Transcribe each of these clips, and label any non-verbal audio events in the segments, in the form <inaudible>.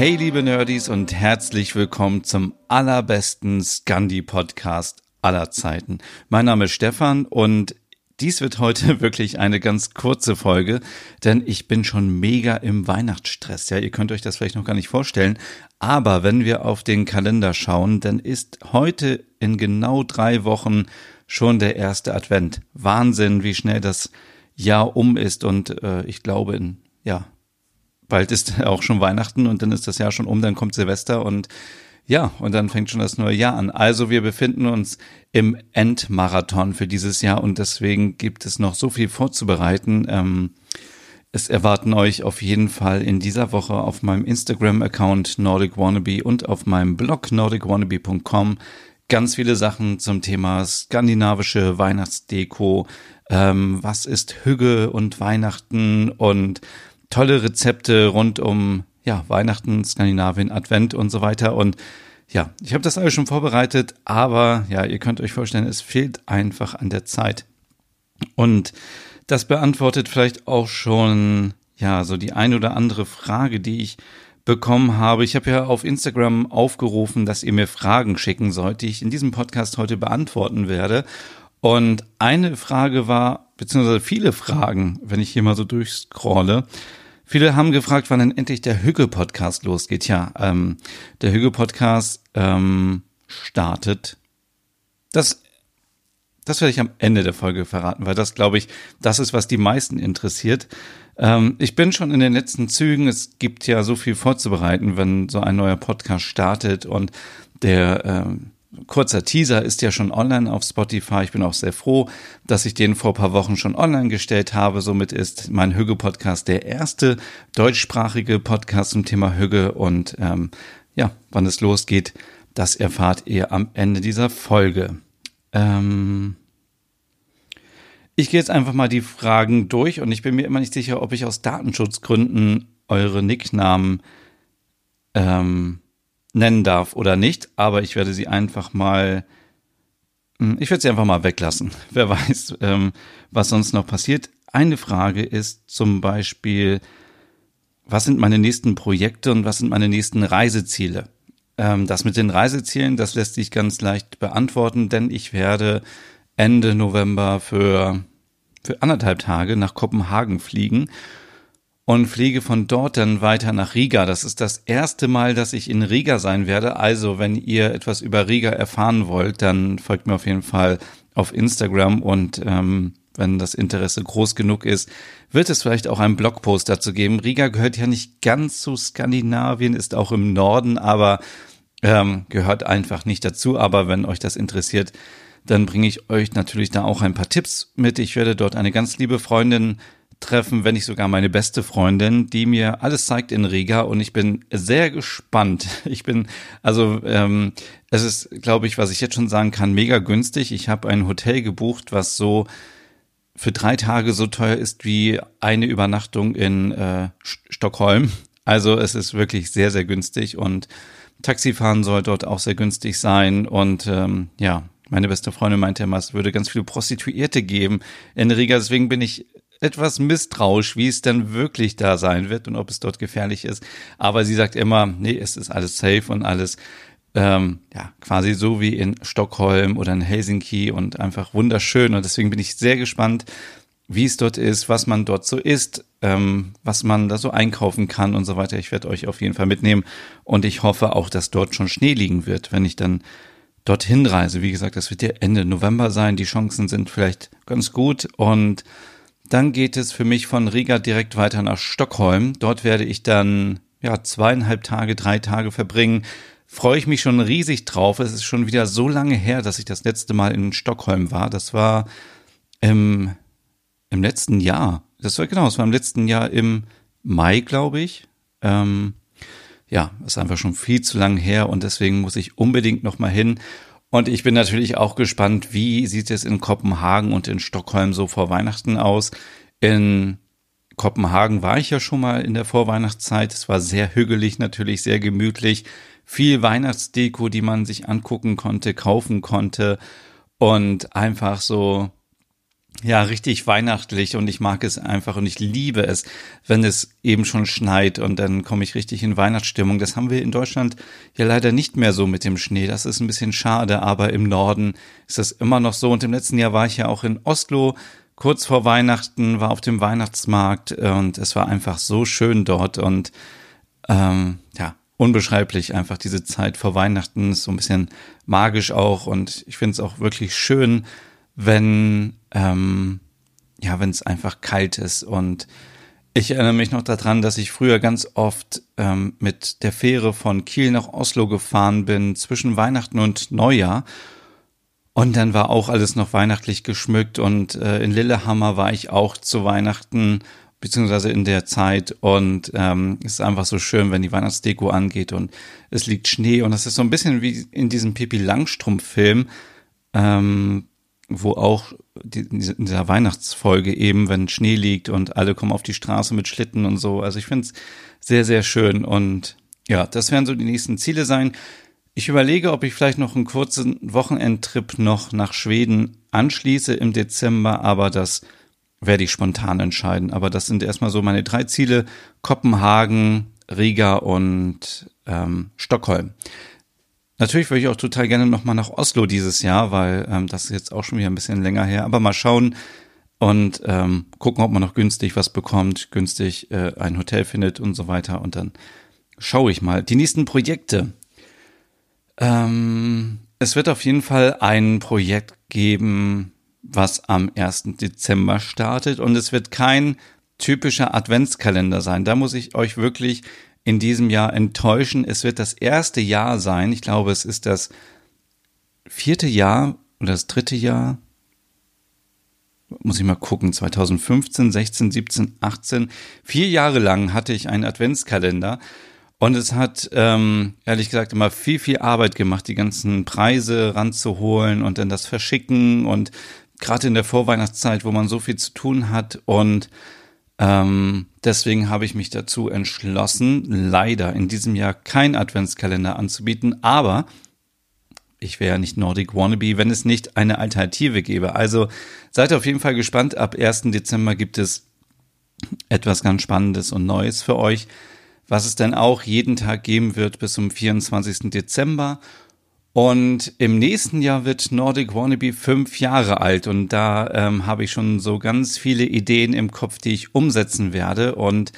Hey liebe Nerdies und herzlich willkommen zum allerbesten Scandi-Podcast aller Zeiten. Mein Name ist Stefan und dies wird heute <laughs> wirklich eine ganz kurze Folge, denn ich bin schon mega im Weihnachtsstress. Ja, ihr könnt euch das vielleicht noch gar nicht vorstellen. Aber wenn wir auf den Kalender schauen, dann ist heute in genau drei Wochen schon der erste Advent. Wahnsinn, wie schnell das Jahr um ist und äh, ich glaube in ja bald ist <laughs> auch schon Weihnachten und dann ist das Jahr schon um, dann kommt Silvester und ja, und dann fängt schon das neue Jahr an. Also wir befinden uns im Endmarathon für dieses Jahr und deswegen gibt es noch so viel vorzubereiten. Ähm, es erwarten euch auf jeden Fall in dieser Woche auf meinem Instagram-Account Nordic Wannabe und auf meinem Blog nordicwannabe.com ganz viele Sachen zum Thema skandinavische Weihnachtsdeko. Ähm, was ist Hügge und Weihnachten und tolle Rezepte rund um ja, Weihnachten, Skandinavien, Advent und so weiter. Und ja, ich habe das alles schon vorbereitet, aber ja, ihr könnt euch vorstellen, es fehlt einfach an der Zeit. Und das beantwortet vielleicht auch schon ja, so die ein oder andere Frage, die ich bekommen habe. Ich habe ja auf Instagram aufgerufen, dass ihr mir Fragen schicken sollt, die ich in diesem Podcast heute beantworten werde. Und eine Frage war, beziehungsweise viele Fragen, wenn ich hier mal so durchscrolle, Viele haben gefragt, wann denn endlich der Hügge-Podcast losgeht. Ja, ähm, der Hügge-Podcast ähm, startet. Das, das werde ich am Ende der Folge verraten, weil das, glaube ich, das ist, was die meisten interessiert. Ähm, ich bin schon in den letzten Zügen. Es gibt ja so viel vorzubereiten, wenn so ein neuer Podcast startet und der ähm, kurzer Teaser ist ja schon online auf Spotify. Ich bin auch sehr froh, dass ich den vor paar Wochen schon online gestellt habe. Somit ist mein Hügge-Podcast der erste deutschsprachige Podcast zum Thema Hügge. Und ähm, ja, wann es losgeht, das erfahrt ihr am Ende dieser Folge. Ähm ich gehe jetzt einfach mal die Fragen durch und ich bin mir immer nicht sicher, ob ich aus Datenschutzgründen eure Nicknamen ähm, nennen darf oder nicht, aber ich werde sie einfach mal, hm, ich werde sie einfach mal weglassen. <laughs> Wer weiß, ähm, was sonst noch passiert. Eine Frage ist zum Beispiel, was sind meine nächsten Projekte und was sind meine nächsten Reiseziele? Ähm, das mit den Reisezielen, das lässt sich ganz leicht beantworten, denn ich werde Ende November für, für anderthalb Tage nach Kopenhagen fliegen und fliege von dort dann weiter nach Riga. Das ist das erste Mal, dass ich in Riga sein werde. Also, wenn ihr etwas über Riga erfahren wollt, dann folgt mir auf jeden Fall auf Instagram und ähm, wenn das Interesse groß genug ist, wird es vielleicht auch einen Blogpost dazu geben. Riga gehört ja nicht ganz zu Skandinavien, ist auch im Norden, aber ähm, gehört einfach nicht dazu. Aber wenn euch das interessiert, dann bringe ich euch natürlich da auch ein paar Tipps mit. Ich werde dort eine ganz liebe Freundin treffen, wenn nicht sogar meine beste Freundin, die mir alles zeigt in Riga und ich bin sehr gespannt. <laughs> Ich bin, also ähm, es ist, glaube ich, was ich jetzt schon sagen kann, mega günstig. Ich habe ein Hotel gebucht, was so für drei Tage so teuer ist wie eine Übernachtung in äh, Stockholm. Also es ist wirklich sehr, sehr günstig und Taxifahren soll dort auch sehr günstig sein und ähm, ja, meine beste Freundin meinte immer, es würde ganz viele Prostituierte geben in Riga. Deswegen bin ich etwas misstrauisch, wie es dann wirklich da sein wird und ob es dort gefährlich ist. Aber sie sagt immer, nee, es ist alles safe und alles ähm, ja quasi so wie in Stockholm oder in Helsinki und einfach wunderschön. Und deswegen bin ich sehr gespannt, wie es dort ist, was man dort so isst, ähm, was man da so einkaufen kann und so weiter. Ich werde euch auf jeden Fall mitnehmen und ich hoffe auch, dass dort schon Schnee liegen wird, wenn ich dann dorthin reise. Wie gesagt, das wird ja Ende November sein. Die Chancen sind vielleicht ganz gut und dann geht es für mich von Riga direkt weiter nach Stockholm. Dort werde ich dann ja zweieinhalb Tage, drei Tage verbringen. Freue ich mich schon riesig drauf. Es ist schon wieder so lange her, dass ich das letzte Mal in Stockholm war. Das war im, im letzten Jahr. Das war genau, es war im letzten Jahr im Mai, glaube ich. Ähm, ja, ist einfach schon viel zu lang her und deswegen muss ich unbedingt noch mal hin. Und ich bin natürlich auch gespannt, wie sieht es in Kopenhagen und in Stockholm so vor Weihnachten aus. In Kopenhagen war ich ja schon mal in der Vorweihnachtszeit. Es war sehr hügelig, natürlich sehr gemütlich. Viel Weihnachtsdeko, die man sich angucken konnte, kaufen konnte und einfach so ja, richtig weihnachtlich und ich mag es einfach und ich liebe es, wenn es eben schon schneit und dann komme ich richtig in Weihnachtsstimmung. Das haben wir in Deutschland ja leider nicht mehr so mit dem Schnee. Das ist ein bisschen schade, aber im Norden ist das immer noch so. Und im letzten Jahr war ich ja auch in Oslo kurz vor Weihnachten, war auf dem Weihnachtsmarkt und es war einfach so schön dort und ähm, ja, unbeschreiblich einfach diese Zeit vor Weihnachten ist so ein bisschen magisch auch und ich finde es auch wirklich schön, wenn ähm, ja, wenn es einfach kalt ist. Und ich erinnere mich noch daran, dass ich früher ganz oft ähm, mit der Fähre von Kiel nach Oslo gefahren bin zwischen Weihnachten und Neujahr. Und dann war auch alles noch weihnachtlich geschmückt und äh, in Lillehammer war ich auch zu Weihnachten beziehungsweise in der Zeit und ähm, es ist einfach so schön, wenn die Weihnachtsdeko angeht und es liegt Schnee und es ist so ein bisschen wie in diesem Pipi Langstrumpf-Film, ähm, wo auch in dieser Weihnachtsfolge eben, wenn Schnee liegt und alle kommen auf die Straße mit Schlitten und so. Also ich finde es sehr, sehr schön und ja, das werden so die nächsten Ziele sein. Ich überlege, ob ich vielleicht noch einen kurzen Wochenendtrip noch nach Schweden anschließe im Dezember, aber das werde ich spontan entscheiden. Aber das sind erstmal so meine drei Ziele. Kopenhagen, Riga und ähm, Stockholm. Natürlich würde ich auch total gerne nochmal nach Oslo dieses Jahr, weil ähm, das ist jetzt auch schon wieder ein bisschen länger her. Aber mal schauen und ähm, gucken, ob man noch günstig was bekommt, günstig äh, ein Hotel findet und so weiter. Und dann schaue ich mal. Die nächsten Projekte. Ähm, es wird auf jeden Fall ein Projekt geben, was am 1. Dezember startet. Und es wird kein typischer Adventskalender sein. Da muss ich euch wirklich in diesem Jahr enttäuschen. Es wird das erste Jahr sein. Ich glaube, es ist das vierte Jahr oder das dritte Jahr. Muss ich mal gucken. 2015, 16, 17, 18. Vier Jahre lang hatte ich einen Adventskalender. Und es hat, ähm, ehrlich gesagt, immer viel, viel Arbeit gemacht, die ganzen Preise ranzuholen und dann das Verschicken und gerade in der Vorweihnachtszeit, wo man so viel zu tun hat und ähm, deswegen habe ich mich dazu entschlossen, leider in diesem Jahr kein Adventskalender anzubieten, aber ich wäre ja nicht Nordic Wannabe, wenn es nicht eine Alternative gäbe. Also seid auf jeden Fall gespannt. Ab 1. Dezember gibt es etwas ganz Spannendes und Neues für euch, was es dann auch jeden Tag geben wird bis zum 24. Dezember. Und im nächsten Jahr wird Nordic Wannabe fünf Jahre alt und da ähm, habe ich schon so ganz viele Ideen im Kopf, die ich umsetzen werde. Und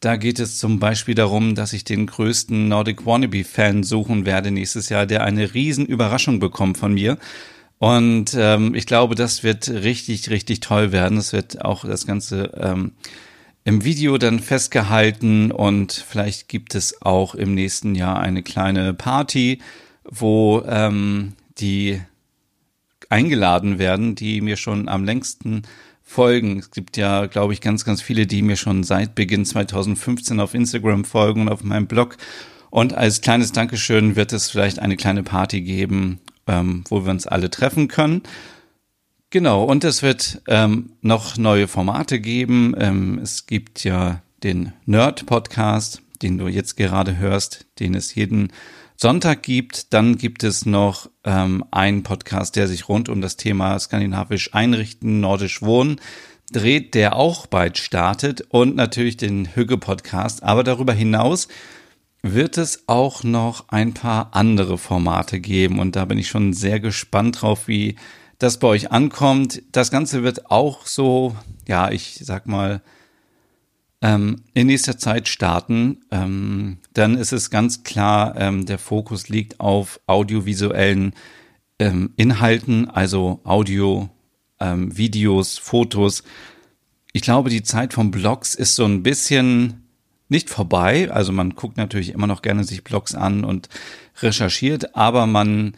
da geht es zum Beispiel darum, dass ich den größten Nordic Wannabe-Fan suchen werde nächstes Jahr, der eine riesen Überraschung bekommt von mir. Und ähm, ich glaube, das wird richtig, richtig toll werden. Es wird auch das Ganze ähm, im Video dann festgehalten und vielleicht gibt es auch im nächsten Jahr eine kleine Party wo ähm, die eingeladen werden, die mir schon am längsten folgen. Es gibt ja, glaube ich, ganz, ganz viele, die mir schon seit Beginn 2015 auf Instagram folgen und auf meinem Blog. Und als kleines Dankeschön wird es vielleicht eine kleine Party geben, ähm, wo wir uns alle treffen können. Genau, und es wird ähm, noch neue Formate geben. Ähm, es gibt ja den Nerd-Podcast, den du jetzt gerade hörst, den es jeden Sonntag gibt. Dann gibt es noch ähm, einen Podcast, der sich rund um das Thema skandinavisch einrichten, nordisch wohnen dreht, der auch bald startet und natürlich den Hügge-Podcast. Aber darüber hinaus wird es auch noch ein paar andere Formate geben und da bin ich schon sehr gespannt drauf, wie das bei euch ankommt. Das Ganze wird auch so, ja, ich sag mal, ähm, in nächster Zeit starten, ähm, dann ist es ganz klar, ähm, der Fokus liegt auf audiovisuellen ähm, Inhalten, also Audio, ähm, Videos, Fotos. Ich glaube, die Zeit von Blogs ist so ein bisschen nicht vorbei. Also man guckt natürlich immer noch gerne sich Blogs an und recherchiert, aber man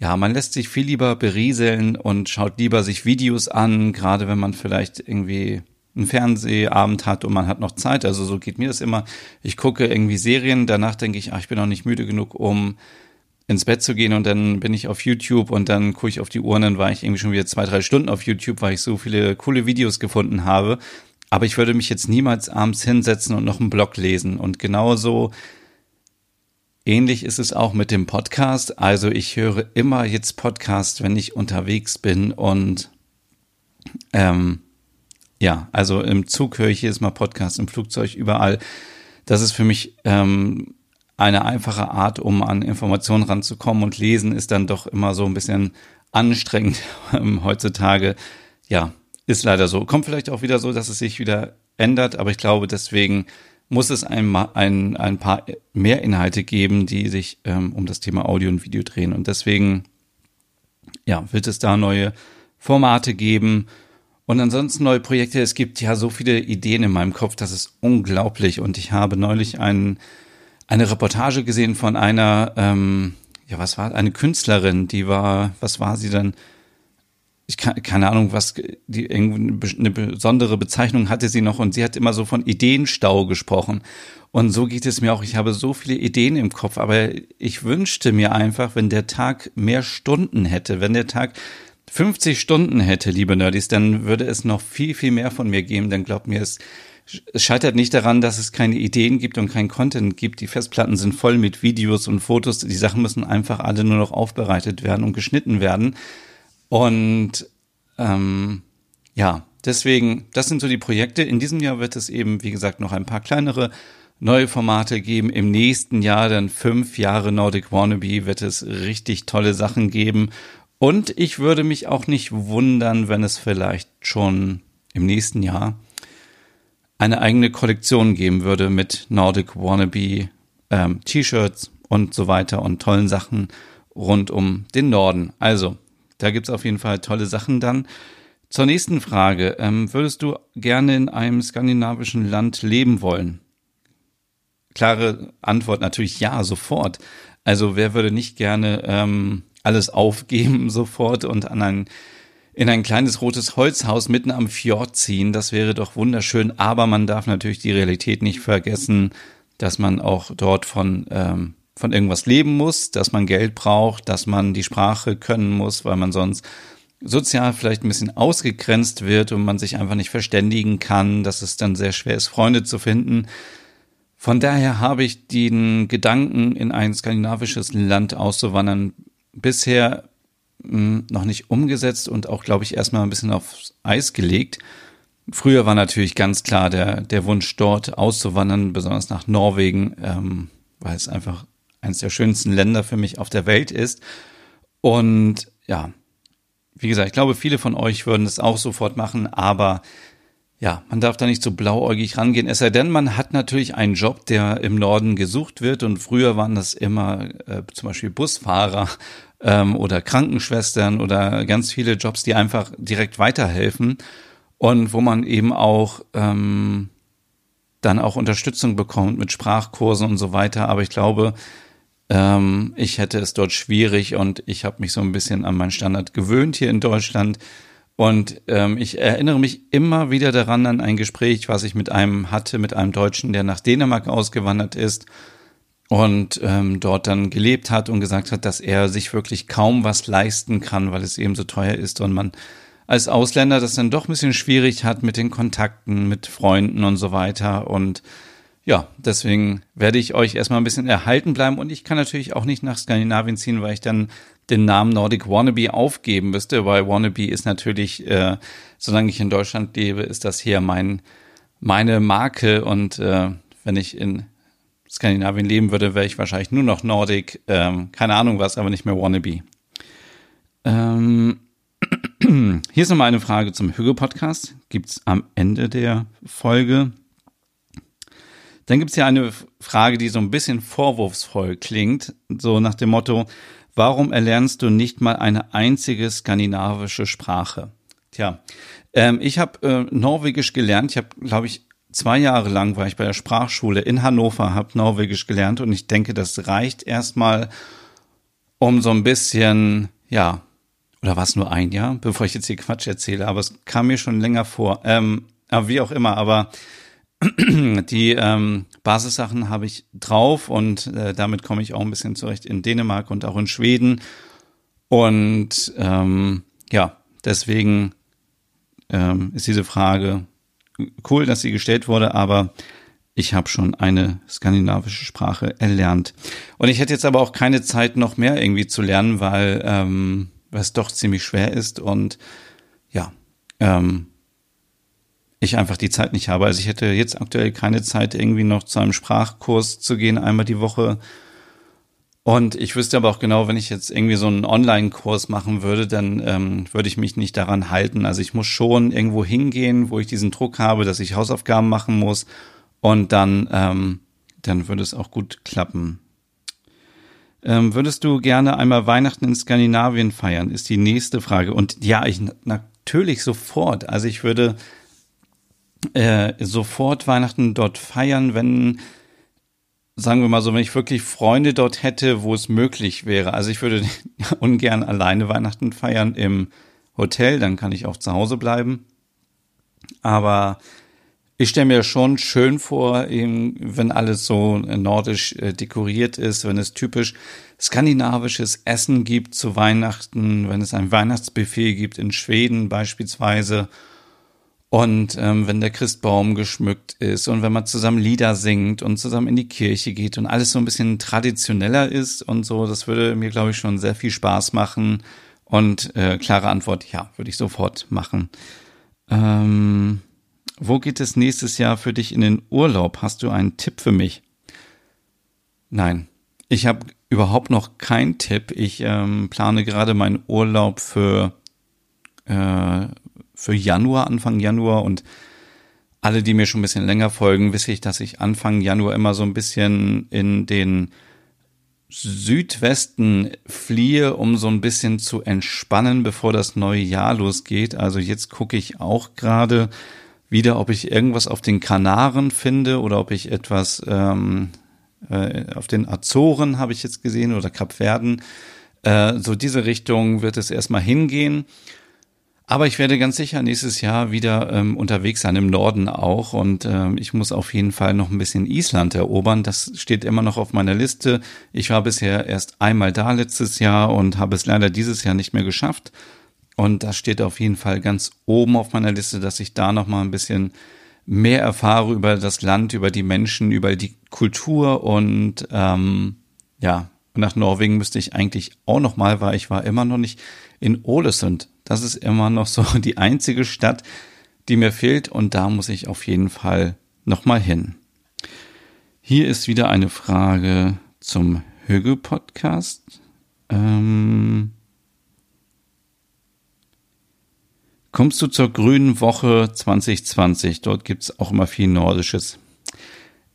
ja, man lässt sich viel lieber berieseln und schaut lieber sich Videos an, gerade wenn man vielleicht irgendwie einen Fernsehabend hat und man hat noch Zeit. Also so geht mir das immer. Ich gucke irgendwie Serien, danach denke ich, ach, ich bin noch nicht müde genug, um ins Bett zu gehen und dann bin ich auf YouTube und dann gucke ich auf die Uhr und dann war ich irgendwie schon wieder zwei, drei Stunden auf YouTube, weil ich so viele coole Videos gefunden habe. Aber ich würde mich jetzt niemals abends hinsetzen und noch einen Blog lesen. Und genauso ähnlich ist es auch mit dem Podcast. Also ich höre immer jetzt Podcast, wenn ich unterwegs bin und ähm, ja, also im Zug höre ich jedes Mal Podcast, im Flugzeug, überall. Das ist für mich ähm, eine einfache Art, um an Informationen ranzukommen und lesen ist dann doch immer so ein bisschen anstrengend <laughs> ähm, heutzutage. Ja, ist leider so. Kommt vielleicht auch wieder so, dass es sich wieder ändert, aber ich glaube, deswegen muss es ein, ein, ein paar mehr Inhalte geben, die sich ähm, um das Thema Audio und Video drehen. Und deswegen, ja, wird es da neue Formate geben und ansonsten neue Projekte. Es gibt ja so viele Ideen in meinem Kopf, das ist unglaublich. Und ich habe neulich einen eine Reportage gesehen von einer, ähm, ja, was war, eine Künstlerin, die war, was war sie denn? Ich kann, keine Ahnung, was, die eine besondere Bezeichnung hatte sie noch und sie hat immer so von Ideenstau gesprochen. Und so geht es mir auch. Ich habe so viele Ideen im Kopf, aber ich wünschte mir einfach, wenn der Tag mehr Stunden hätte, wenn der Tag 50 Stunden hätte, liebe Nerdies, dann würde es noch viel, viel mehr von mir geben. Dann glaubt mir, es es scheitert nicht daran, dass es keine Ideen gibt und kein Content gibt. Die Festplatten sind voll mit Videos und Fotos. Die Sachen müssen einfach alle nur noch aufbereitet werden und geschnitten werden. Und ähm, ja, deswegen, das sind so die Projekte. In diesem Jahr wird es eben, wie gesagt, noch ein paar kleinere neue Formate geben. Im nächsten Jahr, dann fünf Jahre Nordic Wannabe, wird es richtig tolle Sachen geben. Und ich würde mich auch nicht wundern, wenn es vielleicht schon im nächsten Jahr eine eigene Kollektion geben würde mit Nordic Wannabe ähm, T-Shirts und so weiter und tollen Sachen rund um den Norden. Also, da gibt's auf jeden Fall tolle Sachen dann. Zur nächsten Frage. Ähm, würdest du gerne in einem skandinavischen Land leben wollen? Klare Antwort natürlich ja, sofort. Also wer würde nicht gerne ähm, alles aufgeben <laughs> sofort und an ein in ein kleines rotes Holzhaus mitten am Fjord ziehen. Das wäre doch wunderschön. Aber man darf natürlich die Realität nicht vergessen, dass man auch dort von, ähm, von irgendwas leben muss, dass man Geld braucht, dass man die Sprache können muss, weil man sonst sozial vielleicht ein bisschen ausgegrenzt wird und man sich einfach nicht verständigen kann, dass es dann sehr schwer ist, Freunde zu finden. Von daher habe ich den Gedanken, in ein skandinavisches Land auszuwandern, bisher noch nicht umgesetzt und auch, glaube ich, erstmal ein bisschen aufs Eis gelegt. Früher war natürlich ganz klar der, der Wunsch, dort auszuwandern, besonders nach Norwegen, ähm, weil es einfach eines der schönsten Länder für mich auf der Welt ist. Und ja, wie gesagt, ich glaube, viele von euch würden es auch sofort machen, aber ja, man darf da nicht so blauäugig rangehen. Es sei denn, man hat natürlich einen Job, der im Norden gesucht wird. Und früher waren das immer äh, zum Beispiel Busfahrer ähm, oder Krankenschwestern oder ganz viele Jobs, die einfach direkt weiterhelfen und wo man eben auch ähm, dann auch Unterstützung bekommt mit Sprachkursen und so weiter. Aber ich glaube, ähm, ich hätte es dort schwierig und ich habe mich so ein bisschen an meinen Standard gewöhnt hier in Deutschland. Und ähm, ich erinnere mich immer wieder daran an ein Gespräch, was ich mit einem hatte, mit einem Deutschen, der nach Dänemark ausgewandert ist und ähm, dort dann gelebt hat und gesagt hat, dass er sich wirklich kaum was leisten kann, weil es eben so teuer ist und man als Ausländer das dann doch ein bisschen schwierig hat mit den Kontakten, mit Freunden und so weiter. Und ja, deswegen werde ich euch erstmal ein bisschen erhalten bleiben und ich kann natürlich auch nicht nach Skandinavien ziehen, weil ich dann den Namen Nordic Wannabe aufgeben müsste, weil Wannabe ist natürlich, äh, solange ich in Deutschland lebe, ist das hier mein meine Marke und äh, wenn ich in Skandinavien leben würde, wäre ich wahrscheinlich nur noch Nordic, ähm, keine Ahnung was, aber nicht mehr Wannabe. Ähm, <clears throat> hier ist nochmal eine Frage zum Hüge-Podcast. Gibt es am Ende der Folge. Dann gibt es hier eine Frage, die so ein bisschen vorwurfsvoll klingt, so nach dem Motto, warum erlernst du nicht mal eine einzige skandinavische Sprache? Tja, ähm, ich habe äh, Norwegisch gelernt. Ich habe, glaube ich, zwei Jahre lang war ich bei der Sprachschule in Hannover, habe Norwegisch gelernt und ich denke, das reicht erstmal, um so ein bisschen, ja, oder war es nur ein Jahr, bevor ich jetzt hier Quatsch erzähle, aber es kam mir schon länger vor, ähm, aber wie auch immer, aber <clears throat> die ähm, Basissachen habe ich drauf und äh, damit komme ich auch ein bisschen zurecht in Dänemark und auch in Schweden. Und ähm, ja, deswegen ähm, ist diese Frage cool, dass sie gestellt wurde, aber ich habe schon eine skandinavische Sprache erlernt. Und ich hätte jetzt aber auch keine Zeit, noch mehr irgendwie zu lernen, weil ähm, es doch ziemlich schwer ist und ja, ähm, ich einfach die Zeit nicht habe. Also ich hätte jetzt aktuell keine Zeit, irgendwie noch zu einem Sprachkurs zu gehen, einmal die Woche. Und ich wüsste aber auch genau, wenn ich jetzt irgendwie so einen Online-Kurs machen würde, dann ähm, würde ich mich nicht daran halten. Also ich muss schon irgendwo hingehen, wo ich diesen Druck habe, dass ich Hausaufgaben machen muss. Und dann, ähm, dann würde es auch gut klappen. Ähm, würdest du gerne einmal Weihnachten in Skandinavien feiern? Ist die nächste Frage. Und ja, ich natürlich sofort. Also ich würde äh, sofort Weihnachten dort feiern, wenn, sagen wir mal so, wenn ich wirklich Freunde dort hätte, wo es möglich wäre. Also ich würde <laughs> ungern alleine Weihnachten feiern im Hotel, dann kann ich auch zu Hause bleiben. Aber ich stelle mir schon schön vor, wenn alles so nordisch äh, dekoriert ist, wenn es typisch skandinavisches Essen gibt zu Weihnachten, wenn es ein Weihnachtsbuffet gibt in Schweden beispielsweise und ähm, wenn der Christbaum geschmückt ist und wenn man zusammen Lieder singt und zusammen in die Kirche geht und alles so ein bisschen traditioneller ist und so, das würde mir, glaube ich, schon sehr viel Spaß machen. Und äh, klare Antwort, ja, würde ich sofort machen. Ähm, wo geht es nächstes Jahr für dich in den Urlaub? Hast du einen Tipp für mich? Nein, ich habe überhaupt noch keinen Tipp. Ich ähm, plane gerade meinen Urlaub für äh, für Januar, Anfang Januar und alle, die mir schon ein bisschen länger folgen, wisse ich, dass ich Anfang Januar immer so ein bisschen in den Südwesten fliehe, um so ein bisschen zu entspannen, bevor das neue Jahr losgeht. Also jetzt gucke ich auch gerade wieder, ob ich irgendwas auf den Kanaren finde oder ob ich etwas ähm, äh, auf den Azoren habe ich jetzt gesehen oder Kapverden. Äh, so diese Richtung wird es erstmal hingehen. Aber ich werde ganz sicher nächstes Jahr wieder ähm, unterwegs sein, im Norden auch. Und ähm, ich muss auf jeden Fall noch ein bisschen Island erobern. Das steht immer noch auf meiner Liste. Ich war bisher erst einmal da letztes Jahr und habe es leider dieses Jahr nicht mehr geschafft. Und das steht auf jeden Fall ganz oben auf meiner Liste, dass ich da noch mal ein bisschen mehr erfahre über das Land, über die Menschen, über die Kultur und ähm, ja, nach Norwegen müsste ich eigentlich auch noch mal, weil ich war immer noch nicht in Ålesund. Das ist immer noch so die einzige Stadt, die mir fehlt und da muss ich auf jeden Fall nochmal hin. Hier ist wieder eine Frage zum Hügel-Podcast. Ähm Kommst du zur Grünen Woche 2020? Dort gibt es auch immer viel Nordisches.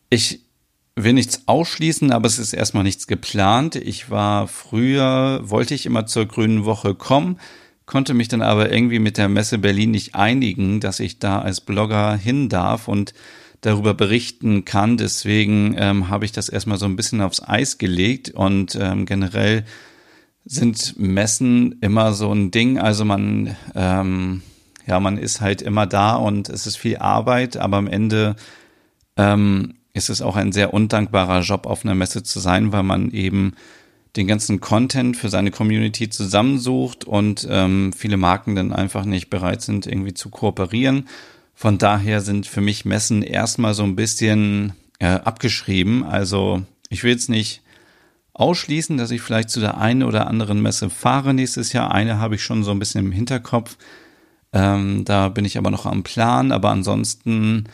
Ich will nichts ausschließen, aber es ist erstmal nichts geplant. Ich war früher, wollte ich immer zur Grünen Woche kommen, konnte mich dann aber irgendwie mit der Messe Berlin nicht einigen, dass ich da als Blogger hin darf und darüber berichten kann. Deswegen ähm, habe ich das erstmal so ein bisschen aufs Eis gelegt und ähm, generell sind Messen immer so ein Ding. Also man, ähm, ja, man ist halt immer da und es ist viel Arbeit, aber am Ende ähm, ist es auch ein sehr undankbarer Job, auf einer Messe zu sein, weil man eben den ganzen Content für seine Community zusammensucht und ähm, viele Marken dann einfach nicht bereit sind, irgendwie zu kooperieren. Von daher sind für mich Messen erstmal so ein bisschen äh, abgeschrieben. Also ich will jetzt nicht ausschließen, dass ich vielleicht zu der einen oder anderen Messe fahre nächstes Jahr. Eine habe ich schon so ein bisschen im Hinterkopf. Ähm, da bin ich aber noch am Plan. Aber ansonsten,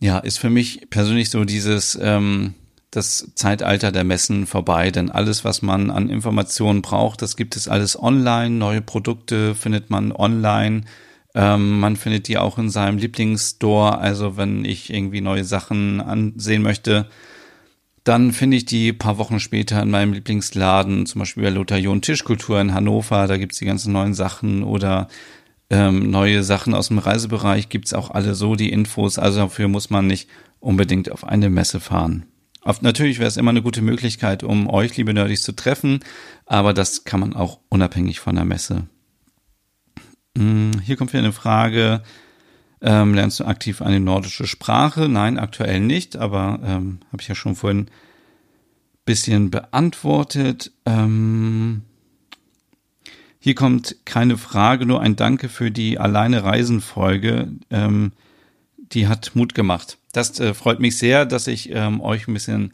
ja, ist für mich persönlich so dieses ähm, das Zeitalter der Messen vorbei, denn alles, was man an Informationen braucht, das gibt es alles online. Neue Produkte findet man online. Ähm, man findet die auch in seinem Lieblingsstore. Also wenn ich irgendwie neue Sachen ansehen möchte, dann finde ich die paar Wochen später in meinem Lieblingsladen, zum Beispiel bei Lothar John Tischkultur in Hannover, da gibt's die ganzen neuen Sachen oder ähm, neue Sachen aus dem Reisebereich gibt's auch alle so die Infos. Also dafür muss man nicht unbedingt auf eine Messe fahren. Auf, natürlich wäre es immer eine gute Möglichkeit, um euch, liebe Nerdys, zu treffen, aber das kann man auch unabhängig von der Messe. Hm, hier kommt wieder eine Frage. Ähm, lernst du aktiv eine nordische Sprache? Nein, aktuell nicht, aber ähm, habe ich ja schon vorhin bisschen beantwortet. Ähm, hier kommt keine Frage, nur ein Danke für die Alleine Reisen Folge. Ähm, die hat Mut gemacht. Das äh, freut mich sehr, dass ich ähm, euch ein bisschen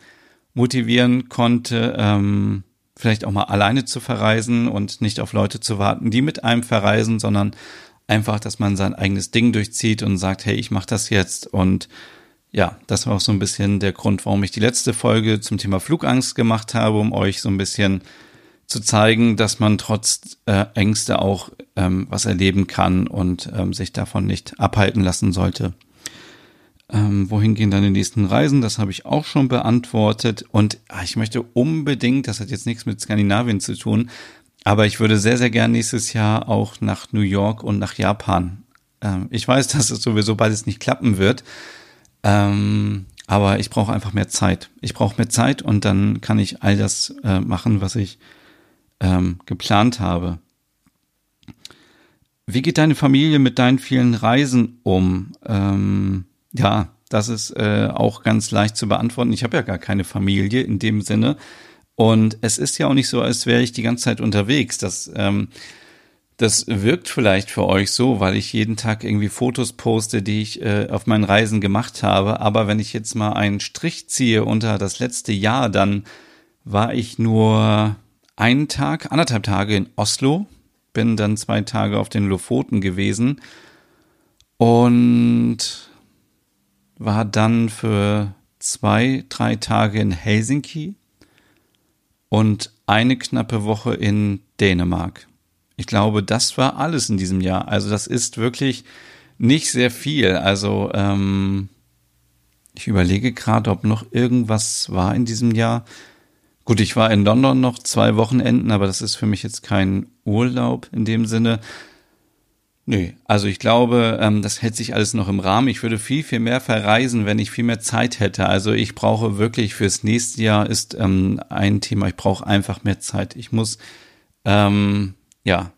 motivieren konnte, ähm, vielleicht auch mal alleine zu verreisen und nicht auf Leute zu warten, die mit einem verreisen, sondern einfach, dass man sein eigenes Ding durchzieht und sagt, hey, ich mache das jetzt. Und ja, das war auch so ein bisschen der Grund, warum ich die letzte Folge zum Thema Flugangst gemacht habe, um euch so ein bisschen zu zeigen, dass man trotz äh, Ängste auch ähm, was erleben kann und ähm, sich davon nicht abhalten lassen sollte. Ähm, wohin gehen die nächsten Reisen? Das habe ich auch schon beantwortet. Und ach, ich möchte unbedingt, das hat jetzt nichts mit Skandinavien zu tun, aber ich würde sehr, sehr gern nächstes Jahr auch nach New York und nach Japan. Ähm, ich weiß, <laughs> dass es sowieso beides nicht klappen wird. Ähm, aber ich brauche einfach mehr Zeit. Ich brauche mehr Zeit und dann kann ich all das äh, machen, was ich ähm, geplant habe. Wie geht deine Familie mit deinen vielen Reisen um? Ähm, ja, das ist äh, auch ganz leicht zu beantworten. Ich habe ja gar keine Familie in dem Sinne. Und es ist ja auch nicht so, als wäre ich die ganze Zeit unterwegs. Das, ähm, das wirkt vielleicht für euch so, weil ich jeden Tag irgendwie Fotos poste, die ich äh, auf meinen Reisen gemacht habe. Aber wenn ich jetzt mal einen Strich ziehe unter das letzte Jahr, dann war ich nur einen Tag, anderthalb Tage in Oslo, bin dann zwei Tage auf den Lofoten gewesen und war dann für zwei, drei Tage in Helsinki und eine knappe Woche in Dänemark. Ich glaube, das war alles in diesem Jahr. Also das ist wirklich nicht sehr viel. Also ähm, ich überlege gerade, ob noch irgendwas war in diesem Jahr. Gut, ich war in London noch zwei Wochenenden, aber das ist für mich jetzt kein Urlaub in dem Sinne. Nö, also ich glaube, ähm, das hält sich alles noch im Rahmen. Ich würde viel, viel mehr verreisen, wenn ich viel mehr Zeit hätte. Also ich brauche wirklich fürs nächste Jahr ist ähm, ein Thema, ich brauche einfach mehr Zeit. Ich muss, ähm, ja,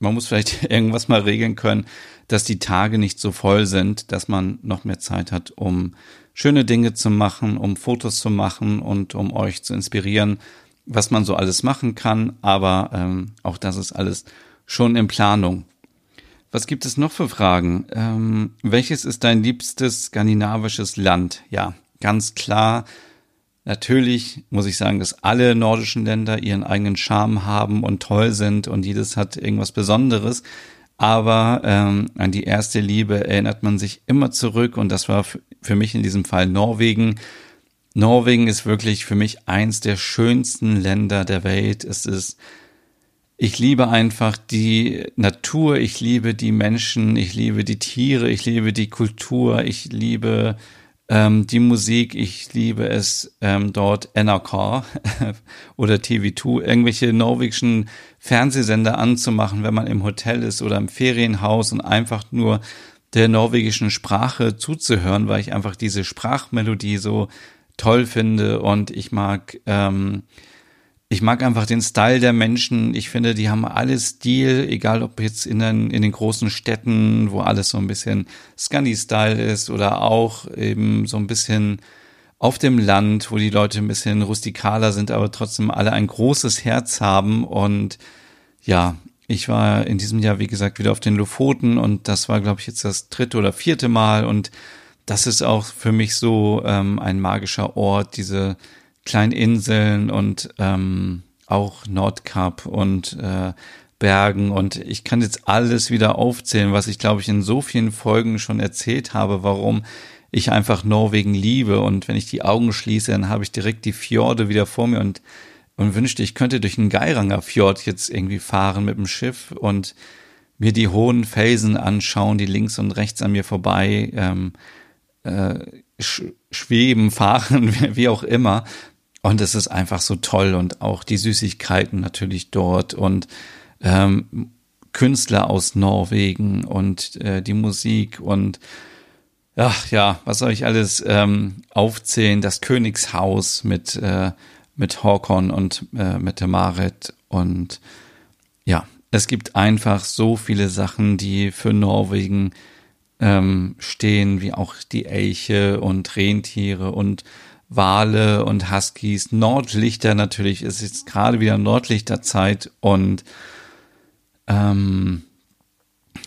man muss vielleicht <laughs> irgendwas mal regeln können, dass die Tage nicht so voll sind, dass man noch mehr Zeit hat, um schöne Dinge zu machen, um Fotos zu machen und um euch zu inspirieren, was man so alles machen kann. Aber ähm, auch das ist alles schon in Planung. Was gibt es noch für Fragen? Ähm, welches ist dein liebstes skandinavisches Land? Ja, ganz klar. Natürlich muss ich sagen, dass alle nordischen Länder ihren eigenen Charme haben und toll sind und jedes hat irgendwas Besonderes. Aber ähm, an die erste Liebe erinnert man sich immer zurück und das war für mich in diesem Fall Norwegen. Norwegen ist wirklich für mich eins der schönsten Länder der Welt. Es ist, ich liebe einfach die Natur, ich liebe die Menschen, ich liebe die Tiere, ich liebe die Kultur, ich liebe ähm, die Musik, ich liebe es ähm, dort NRK <laughs> oder TV2, irgendwelche norwegischen Fernsehsender anzumachen, wenn man im Hotel ist oder im Ferienhaus und einfach nur der norwegischen Sprache zuzuhören, weil ich einfach diese Sprachmelodie so toll finde und ich mag ähm, ich mag einfach den Style der Menschen. Ich finde, die haben alle Stil, egal ob jetzt in den, in den großen Städten, wo alles so ein bisschen Scandi-Style ist oder auch eben so ein bisschen auf dem Land, wo die Leute ein bisschen rustikaler sind, aber trotzdem alle ein großes Herz haben. Und ja, ich war in diesem Jahr, wie gesagt, wieder auf den Lofoten und das war, glaube ich, jetzt das dritte oder vierte Mal. Und das ist auch für mich so ähm, ein magischer Ort, diese kleinen Inseln und ähm, auch Nordkap und äh, Bergen und ich kann jetzt alles wieder aufzählen, was ich glaube ich in so vielen Folgen schon erzählt habe, warum ich einfach Norwegen liebe und wenn ich die Augen schließe, dann habe ich direkt die Fjorde wieder vor mir und und wünschte, ich könnte durch den Geiranger Fjord jetzt irgendwie fahren mit dem Schiff und mir die hohen Felsen anschauen, die links und rechts an mir vorbei ähm, äh, sch schweben, <laughs> fahren, wie auch immer. Und es ist einfach so toll und auch die Süßigkeiten natürlich dort und ähm, Künstler aus Norwegen und äh, die Musik und ach ja, was soll ich alles ähm, aufzählen? Das Königshaus mit äh, mit Håkon und äh, mit der Marit und ja, es gibt einfach so viele Sachen, die für Norwegen ähm, stehen, wie auch die Elche und Rentiere und Wale und Huskies, Nordlichter natürlich. Es ist gerade wieder Nordlichterzeit und ähm,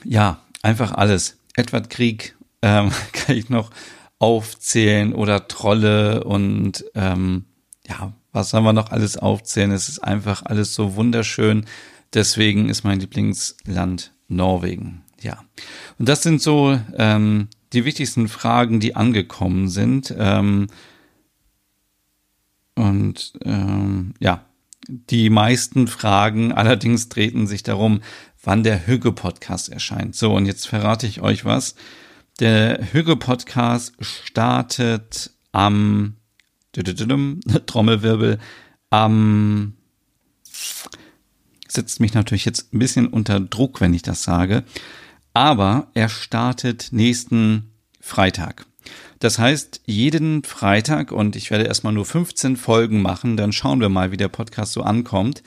ja, einfach alles. Edward Krieg ähm, <laughs> kann ich noch aufzählen oder Trolle und ähm, ja, was haben wir noch alles aufzählen? Es ist einfach alles so wunderschön. Deswegen ist mein Lieblingsland Norwegen. Ja. Und das sind so ähm, die wichtigsten Fragen, die angekommen sind. Ähm, und ähm, ja, die meisten Fragen allerdings drehten sich darum, wann der Hüge-Podcast erscheint. So, und jetzt verrate ich euch was. Der Hüge-Podcast startet am Trommelwirbel am setzt mich natürlich jetzt ein bisschen unter Druck, wenn ich das sage. Aber er startet nächsten Freitag. Das heißt, jeden Freitag, und ich werde erstmal nur 15 Folgen machen, dann schauen wir mal, wie der Podcast so ankommt.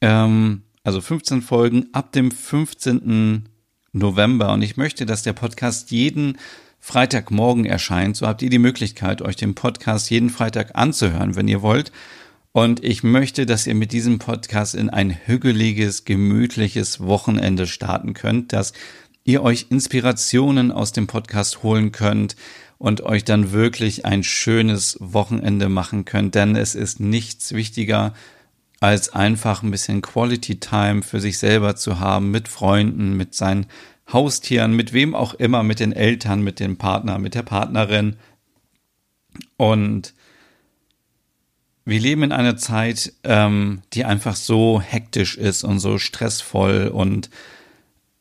Ähm, also 15 Folgen ab dem 15. November. Und ich möchte, dass der Podcast jeden Freitagmorgen erscheint. So habt ihr die Möglichkeit, euch den Podcast jeden Freitag anzuhören, wenn ihr wollt. Und ich möchte, dass ihr mit diesem Podcast in ein hügeliges, gemütliches Wochenende starten könnt, dass ihr euch Inspirationen aus dem Podcast holen könnt, und euch dann wirklich ein schönes Wochenende machen könnt, denn es ist nichts wichtiger, als einfach ein bisschen Quality Time für sich selber zu haben, mit Freunden, mit seinen Haustieren, mit wem auch immer, mit den Eltern, mit dem Partner, mit der Partnerin. Und wir leben in einer Zeit, ähm, die einfach so hektisch ist und so stressvoll und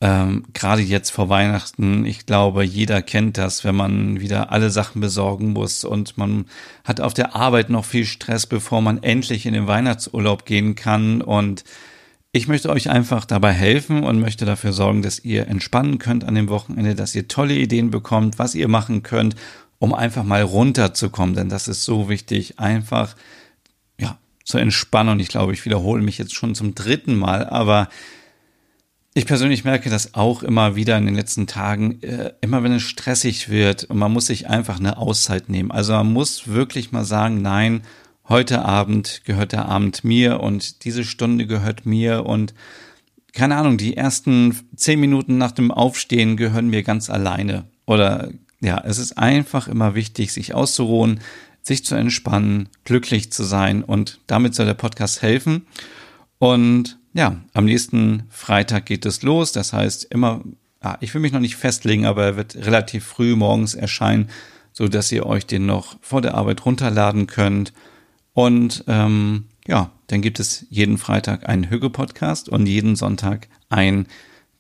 ähm, Gerade jetzt vor Weihnachten, ich glaube, jeder kennt das, wenn man wieder alle Sachen besorgen muss und man hat auf der Arbeit noch viel Stress, bevor man endlich in den Weihnachtsurlaub gehen kann. Und ich möchte euch einfach dabei helfen und möchte dafür sorgen, dass ihr entspannen könnt an dem Wochenende, dass ihr tolle Ideen bekommt, was ihr machen könnt, um einfach mal runterzukommen. Denn das ist so wichtig, einfach ja zu entspannen. Und ich glaube, ich wiederhole mich jetzt schon zum dritten Mal, aber ich persönlich merke das auch immer wieder in den letzten Tagen, äh, immer wenn es stressig wird und man muss sich einfach eine Auszeit nehmen. Also man muss wirklich mal sagen, nein, heute Abend gehört der Abend mir und diese Stunde gehört mir und keine Ahnung, die ersten zehn Minuten nach dem Aufstehen gehören mir ganz alleine. Oder ja, es ist einfach immer wichtig, sich auszuruhen, sich zu entspannen, glücklich zu sein und damit soll der Podcast helfen. Und ja, am nächsten Freitag geht es los. Das heißt, immer, ah, ich will mich noch nicht festlegen, aber er wird relativ früh morgens erscheinen, so dass ihr euch den noch vor der Arbeit runterladen könnt. Und ähm, ja, dann gibt es jeden Freitag einen Hüge-Podcast und jeden Sonntag ein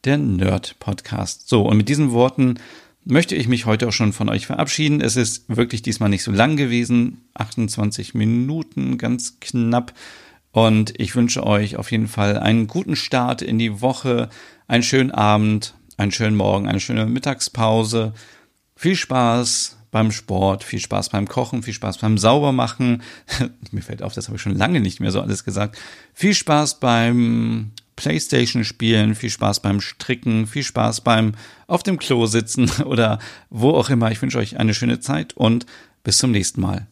der Nerd-Podcast. So, und mit diesen Worten möchte ich mich heute auch schon von euch verabschieden. Es ist wirklich diesmal nicht so lang gewesen. 28 Minuten, ganz knapp. Und ich wünsche euch auf jeden Fall einen guten Start in die Woche, einen schönen Abend, einen schönen Morgen, eine schöne Mittagspause. Viel Spaß beim Sport, viel Spaß beim Kochen, viel Spaß beim Saubermachen. <laughs> Mir fällt auf, das habe ich schon lange nicht mehr so alles gesagt. Viel Spaß beim Playstation spielen, viel Spaß beim Stricken, viel Spaß beim auf dem Klo sitzen <laughs> oder wo auch immer. Ich wünsche euch eine schöne Zeit und bis zum nächsten Mal.